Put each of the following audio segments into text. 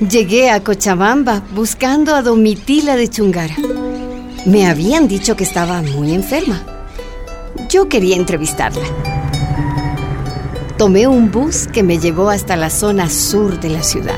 Llegué a Cochabamba buscando a Domitila de Chungara. Me habían dicho que estaba muy enferma. Yo quería entrevistarla. Tomé un bus que me llevó hasta la zona sur de la ciudad.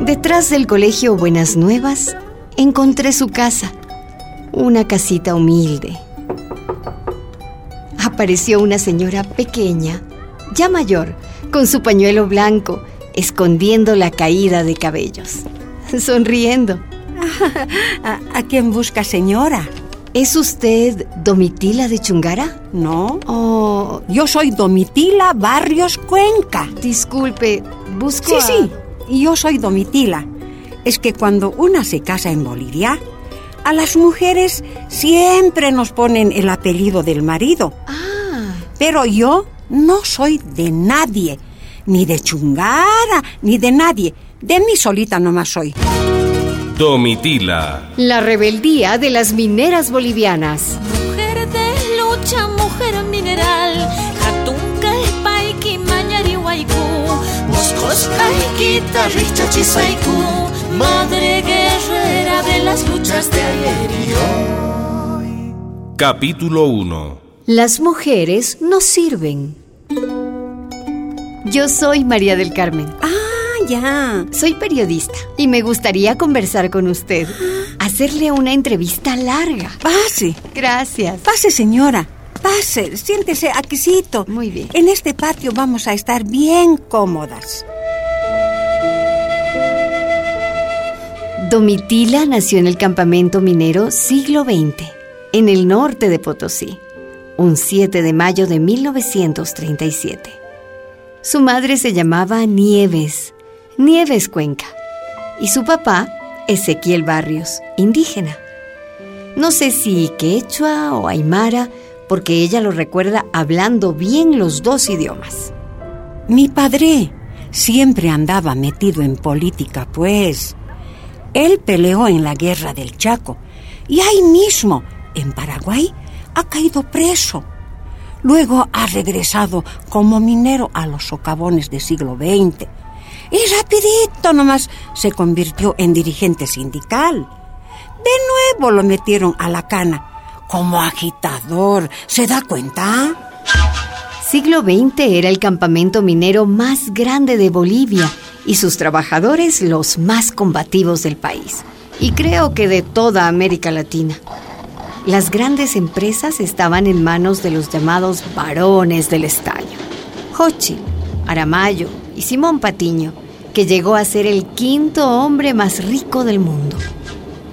Detrás del colegio Buenas Nuevas encontré su casa, una casita humilde. Apareció una señora pequeña, ya mayor, con su pañuelo blanco, escondiendo la caída de cabellos, sonriendo. ¿A, quién busca, señora? ¿Es usted Domitila de Chungara? No. Oh. Yo soy Domitila Barrios Cuenca. Disculpe, busco. Sí, sí. Yo soy Domitila. Es que cuando una se casa en Bolivia, a las mujeres siempre nos ponen el apellido del marido. Ah. Pero yo no soy de nadie, ni de Chungara, ni de nadie. De mí solita nomás soy. Domitila. La rebeldía de las mineras bolivianas. Mujer de lucha, mujer mineral. Jatunca, paiki, mañari, Madre guerrera de las luchas de ayer y hoy. Capítulo 1 Las mujeres no sirven. Yo soy María del Carmen. Ah, ya. Soy periodista y me gustaría conversar con usted. Hacerle una entrevista larga. Pase. Gracias. Pase, señora. Pase, siéntese aquícito. Muy bien. En este patio vamos a estar bien cómodas. Domitila nació en el campamento minero siglo XX, en el norte de Potosí, un 7 de mayo de 1937. Su madre se llamaba Nieves, Nieves Cuenca, y su papá, Ezequiel Barrios, indígena. No sé si quechua o aymara, porque ella lo recuerda hablando bien los dos idiomas. Mi padre siempre andaba metido en política, pues. Él peleó en la guerra del Chaco y ahí mismo, en Paraguay, ha caído preso. Luego ha regresado como minero a los socavones del siglo XX y rapidito nomás se convirtió en dirigente sindical. De nuevo lo metieron a la cana como agitador. ¿Se da cuenta? Siglo XX era el campamento minero más grande de Bolivia y sus trabajadores los más combativos del país, y creo que de toda América Latina. Las grandes empresas estaban en manos de los llamados varones del estaño, Hochi, Aramayo y Simón Patiño, que llegó a ser el quinto hombre más rico del mundo.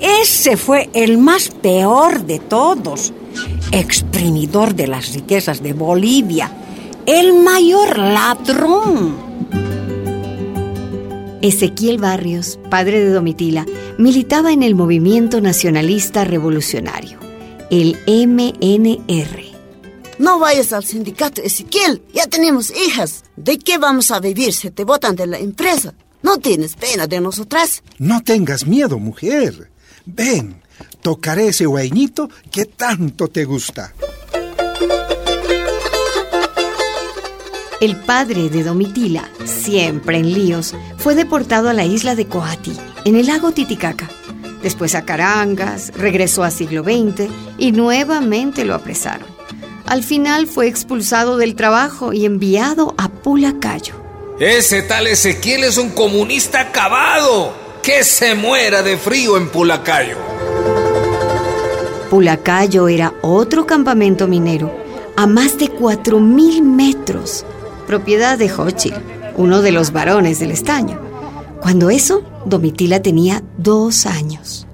Ese fue el más peor de todos, exprimidor de las riquezas de Bolivia, el mayor ladrón. Ezequiel Barrios, padre de Domitila, militaba en el movimiento nacionalista revolucionario, el MNR. No vayas al sindicato, Ezequiel. Ya tenemos hijas. ¿De qué vamos a vivir si te botan de la empresa? ¿No tienes pena de nosotras? No tengas miedo, mujer. Ven, tocaré ese guainito que tanto te gusta. El padre de Domitila, siempre en líos, fue deportado a la isla de Coati, en el lago Titicaca. Después a Carangas, regresó a siglo XX y nuevamente lo apresaron. Al final fue expulsado del trabajo y enviado a Pulacayo. Ese tal Ezequiel es un comunista acabado. Que se muera de frío en Pulacayo. Pulacayo era otro campamento minero a más de 4.000 metros propiedad de Hochil, uno de los varones del estaño. Cuando eso, Domitila tenía dos años.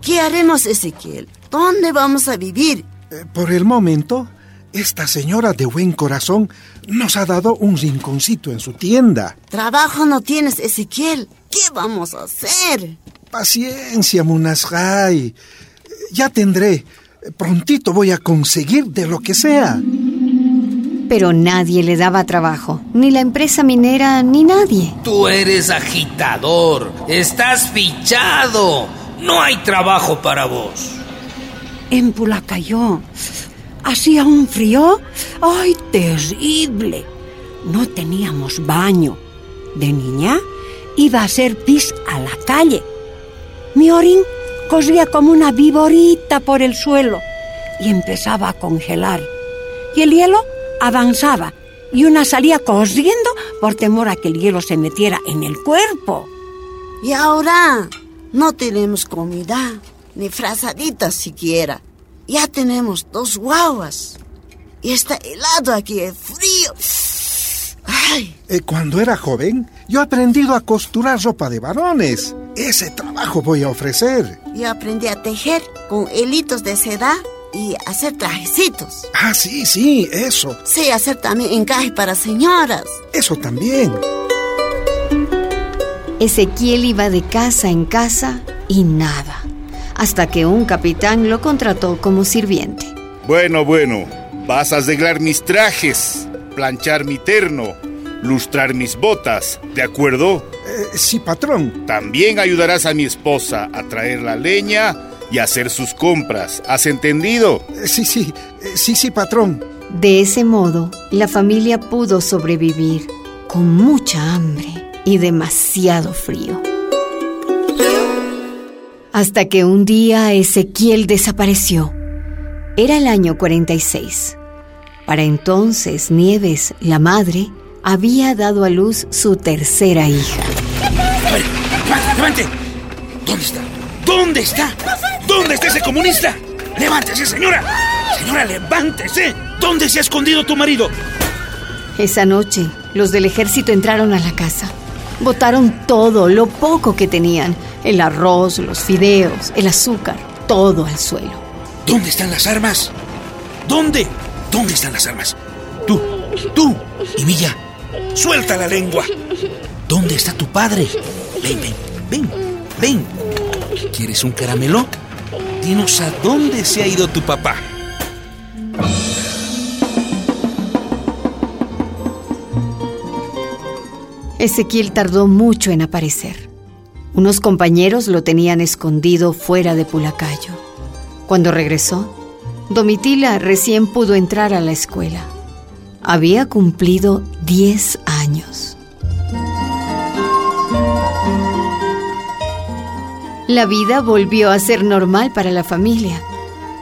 ¿Qué haremos, Ezequiel? ¿Dónde vamos a vivir? Eh, por el momento, esta señora de buen corazón nos ha dado un rinconcito en su tienda. Trabajo no tienes, Ezequiel. ¿Qué vamos a hacer? Paciencia, Munasjay. Ya tendré. Prontito voy a conseguir de lo que sea pero nadie le daba trabajo, ni la empresa minera, ni nadie. Tú eres agitador, estás fichado, no hay trabajo para vos. En Pulacayó hacía un frío, ay, terrible. no teníamos baño. De niña iba a hacer pis a la calle. Mi orín corría como una viborita por el suelo y empezaba a congelar. Y el hielo avanzaba y una salía corriendo por temor a que el hielo se metiera en el cuerpo. Y ahora no tenemos comida, ni frazaditas siquiera. Ya tenemos dos guaguas. Y está helado aquí, es frío. Ay, Eh, Cuando era joven, yo he aprendido a costurar ropa de varones. Ese trabajo voy a ofrecer. yo aprendí a tejer con hilitos de seda y hacer trajecitos. Ah, sí, sí, eso. Sé hacer también encaje para señoras. Eso también. Ezequiel iba de casa en casa y nada, hasta que un capitán lo contrató como sirviente. Bueno, bueno, vas a arreglar mis trajes, planchar mi terno, lustrar mis botas, ¿de acuerdo? Eh, sí, patrón. También ayudarás a mi esposa a traer la leña y hacer sus compras. ¿Has entendido? Eh, sí, sí, eh, sí, sí, patrón. De ese modo, la familia pudo sobrevivir con mucha hambre y demasiado frío. Hasta que un día Ezequiel desapareció. Era el año 46. Para entonces, Nieves, la madre, había dado a luz su tercera hija. ¿Dónde está? ¿Dónde está? ¿Dónde está ese comunista? ¡Levántese, señora! Señora, levántese. ¿Dónde se ha escondido tu marido? Esa noche, los del ejército entraron a la casa. Botaron todo, lo poco que tenían. El arroz, los fideos, el azúcar, todo al suelo. ¿Dónde están las armas? ¿Dónde? ¿Dónde están las armas? Tú, tú y Milla, suelta la lengua. ¿Dónde está tu padre? Ven, ven, ven, ven. ¿Quieres un caramelo? Dinos a dónde se ha ido tu papá. Ezequiel tardó mucho en aparecer. Unos compañeros lo tenían escondido fuera de Pulacayo. Cuando regresó, Domitila recién pudo entrar a la escuela. Había cumplido 10 años. La vida volvió a ser normal para la familia,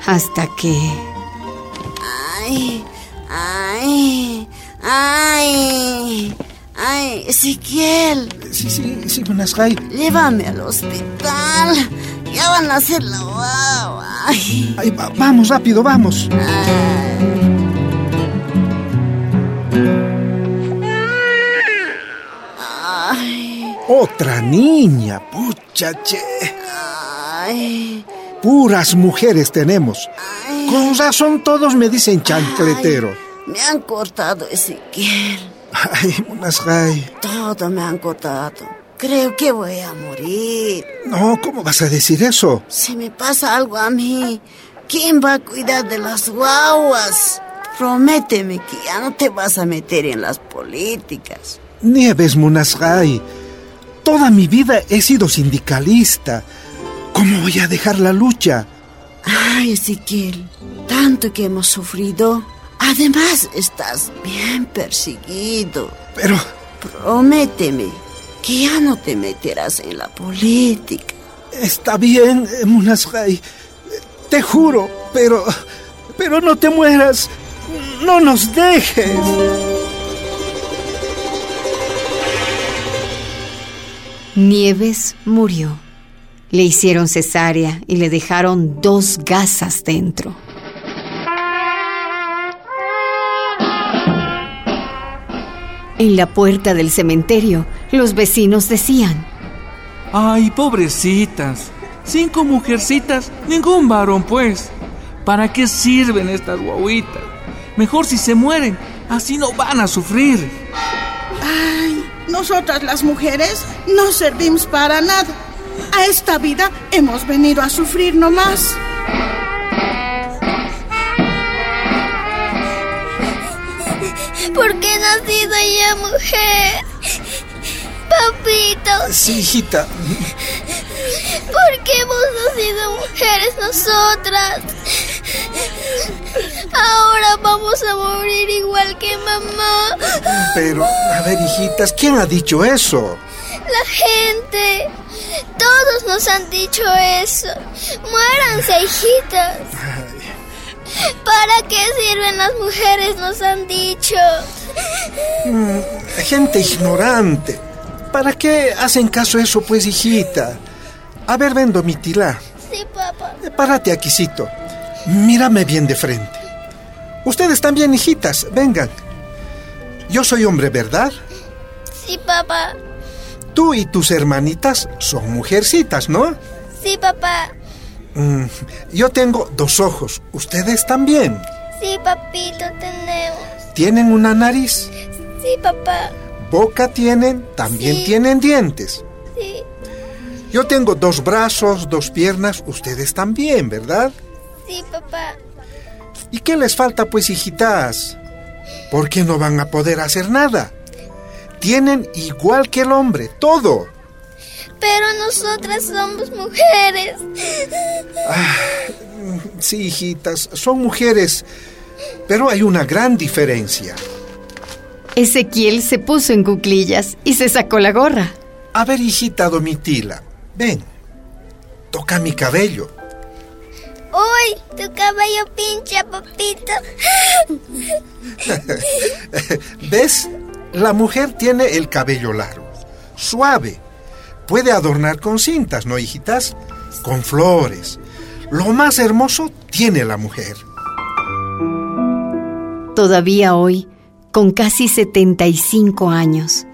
hasta que... Ay, ay, ay, ay, Ezequiel, Sí, sí, sí, buenas hay. llévame al hospital. Ya van a hacer la guagua. Ay, Ay, va- vamos, rápido, vamos. ay, Otra niña, pucha, che. ay, Puras mujeres tenemos. Con razón todos me dicen chancletero. me han cortado, Ezequiel. Ay, hay. Todo me han cortado. Creo que voy a morir. No, ¿cómo vas a decir eso? Si me pasa algo a mí, ¿quién va a cuidar de las guaguas? Prométeme que ya no te vas a meter en las políticas. Nieves Munasgai, toda mi vida he sido sindicalista. ¿Cómo voy a dejar la lucha? Ay, Ezequiel, tanto que hemos sufrido. Además, estás bien perseguido. Pero, Prométeme que ya no te meterás en la política. está bien, eh, Munasgai. Te juro, pero... Pero no te mueras. No nos dejes. Nieves murió. Le hicieron cesárea y le dejaron dos gasas dentro. En la puerta del cementerio, los vecinos decían, Ay, pobrecitas. Cinco mujercitas, ningún varón, pues. ¿Para qué sirven estas guaguitas? Mejor si se mueren, así no van a sufrir. Ay, nosotras las mujeres no servimos para nada. A esta vida hemos venido a sufrir nomás. ¿Por qué he nacido ya mujer? Papito, Sí, hijita. ¿por qué hemos nacido mujeres nosotras? Ahora vamos a morir igual que mamá. Pero, a ver, hijitas, ¿quién ha dicho eso? La gente. Todos nos han dicho eso. Muéranse, hijitas. ¿Para qué sirven las mujeres? Nos han dicho. Mm, gente ignorante. ¿Para qué hacen caso a eso, pues, hijita? A ver, ven, Domitila. Sí, papá. Eh, Párate, aquisito. Mírame bien de frente. Ustedes también, hijitas, vengan. Yo soy hombre, ¿verdad? Sí, papá. Tú y tus hermanitas son mujercitas, ¿no? Sí, papá. Mm, yo tengo dos ojos. Ustedes también. Sí, papito, tenemos. ¿Tienen una nariz? Sí, papá. Boca tienen, también Sí. tienen dientes. Sí, Yo tengo dos brazos, dos piernas, ustedes también, ¿verdad? Sí, papá. ¿Y qué les falta, pues, hijitas? ¿Por qué no van a poder hacer nada? Tienen igual que el hombre, todo. Pero nosotras somos mujeres. Sí, hijitas, son mujeres, pero hay una gran diferencia. Ezequiel se puso en cuclillas y se sacó la gorra. A ver, hijita Domitila, ven, toca mi cabello. Uy, tu cabello pincha, papito. ¿Ves? La mujer tiene el cabello largo, suave. Puede adornar con cintas, ¿no, hijitas? Con flores. Lo más hermoso tiene la mujer. Todavía hoy, con casi 75 años,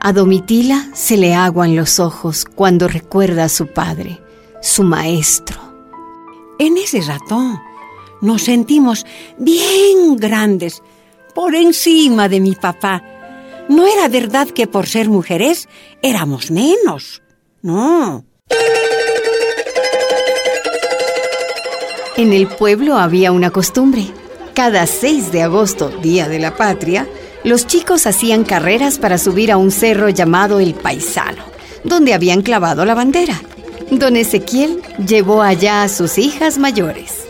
a Domitila se le aguan los ojos cuando recuerda a su padre, su maestro. En ese rato nos sentimos bien grandes, por encima de mi papá. No era verdad que por ser mujeres éramos menos. No. En el pueblo había una costumbre. Cada 6 de agosto, Día de la Patria, los chicos hacían carreras para subir a un cerro llamado El Paisano, donde habían clavado la bandera. Don Ezequiel llevó allá a sus hijas mayores.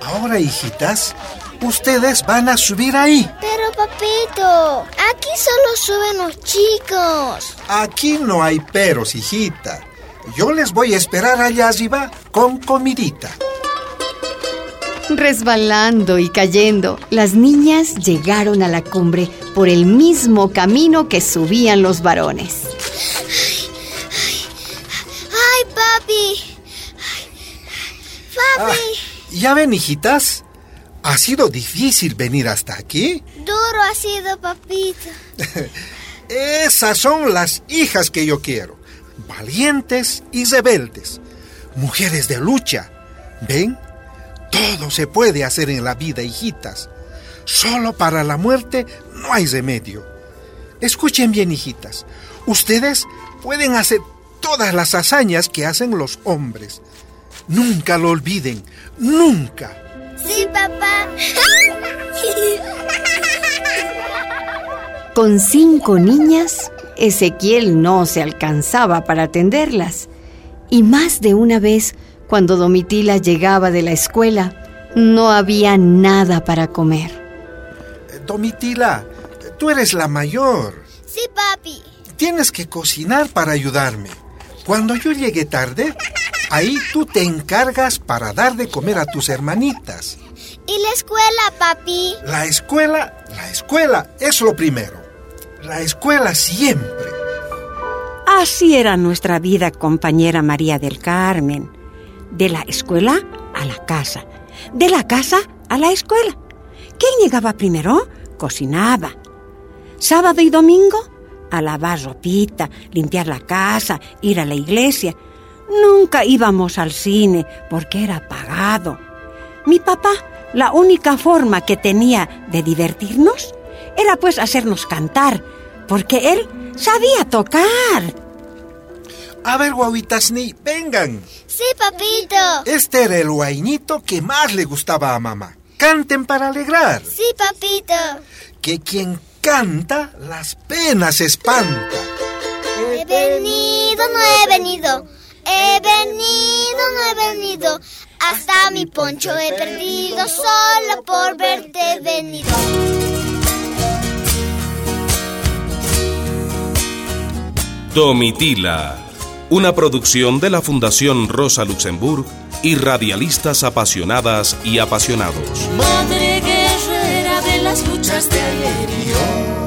Ahora, hijitas, ustedes van a subir ahí. Pero, papito, aquí solo suben los chicos. Aquí no hay peros, hijita. Yo les voy a esperar allá arriba con comidita. Resbalando y cayendo, las niñas llegaron a la cumbre por el mismo camino que subían los varones. Papi, ¿Ya ven, hijitas? ¿Ha sido difícil venir hasta aquí? duro ha sido, papito. Esas son las hijas que yo quiero. Valientes y rebeldes. Mujeres de lucha. ¿Ven? Todo se puede hacer en la vida, hijitas. Solo para la muerte no hay remedio. Escuchen bien, hijitas. Ustedes pueden hacer todas las hazañas que hacen los hombres. Nunca lo olviden. Nunca. Sí, papá. Con cinco niñas, Ezequiel no se alcanzaba para atenderlas. Y más de una vez, cuando Domitila llegaba de la escuela, no había nada para comer. Eh, Domitila, tú eres la mayor. Sí, papi. Tienes que cocinar para ayudarme. Cuando yo llegue tarde, ahí tú te encargas para dar de comer a tus hermanitas. ¿Y la escuela, papi? La escuela, la escuela es lo primero. La escuela siempre. Así era nuestra vida, compañera María del Carmen. De la escuela a la casa. De la casa a la escuela. ¿Quién llegaba primero? Cocinaba. Sábado y domingo, a lavar ropita, limpiar la casa, ir a la iglesia. Nunca íbamos al cine porque era pagado. Mi papá, la única forma que tenía de divertirnos era pues hacernos cantar, porque él sabía tocar. A ver, guaguitas ni, vengan. Sí, papito. Este era el guainito que más le gustaba a mamá. Canten para alegrar. Sí, papito. Que quien canta, las penas espanta. He venido, no he venido. He venido, no he venido. Hasta mi poncho he perdido solo por verte venido. Domitila, una producción de la Fundación Rosa Luxemburg y radialistas apasionadas y apasionados. Madre guerrera de las luchas de ayer y hoy.